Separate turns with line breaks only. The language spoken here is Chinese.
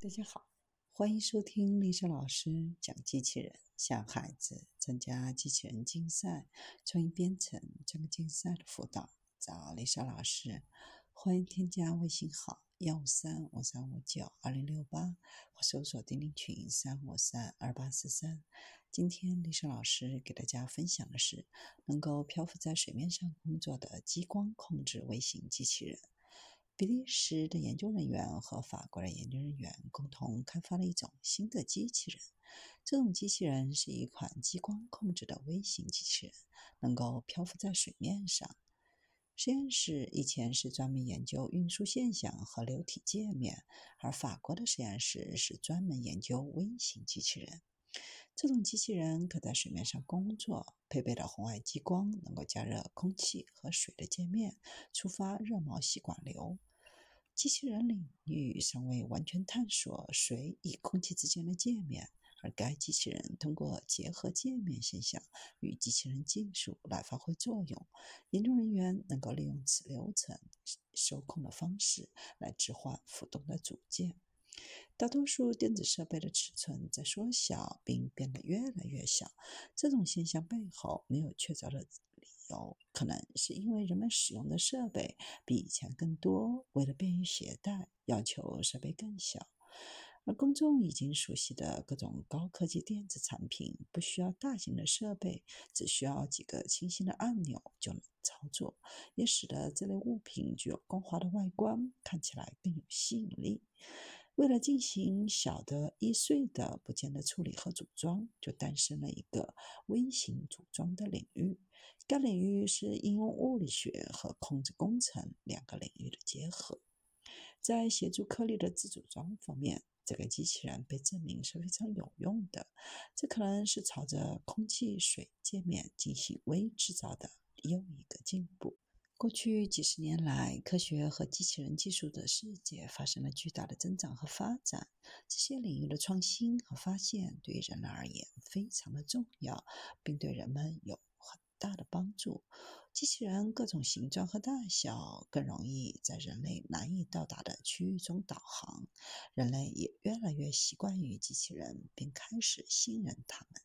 大家好，欢迎收听丽莎老师讲机器人，向孩子参加机器人竞赛、创意编程这个竞赛的辅导，找丽莎老师。欢迎添加微信号幺五三五三五九二零六八，或搜索钉钉群三五三二八四三。今天丽莎老师给大家分享的是能够漂浮在水面上工作的激光控制微型机器人。比利时的研究人员和法国的研究人员共同开发了一种新的机器人。这种机器人是一款激光控制的微型机器人，能够漂浮在水面上。实验室以前是专门研究运输现象和流体界面，而法国的实验室是专门研究微型机器人。这种机器人可在水面上工作，配备了红外激光能够加热空气和水的界面，触发热毛细管流。机器人领域尚未完全探索水与空气之间的界面，而该机器人通过结合界面现象与机器人技术来发挥作用。研究人员能够利用此流程受控的方式来置换浮动的组件。大多数电子设备的尺寸在缩小并变得越来越小。这种现象背后没有确凿的有，可能是因为人们使用的设备比以前更多，为了便于携带，要求设备更小。而公众已经熟悉的各种高科技电子产品，不需要大型的设备，只需要几个清晰的按钮就能操作，也使得这类物品具有光滑的外观，看起来更有吸引力。为了进行小的易碎的部件的处理和组装，就诞生了一个微型组装的领域。该领域是应用物理学和控制工程两个领域的结合。在协助颗粒的自组装方面，这个机器人被证明是非常有用的。这可能是朝着空气水界面进行微制造的又一个进步。过去几十年来，科学和机器人技术的世界发生了巨大的增长和发展。这些领域的创新和发现对于人类而言非常的重要，并对人们有很大的帮助。机器人各种形状和大小更容易在人类难以到达的区域中导航。人类也越来越习惯于机器人，并开始信任它们。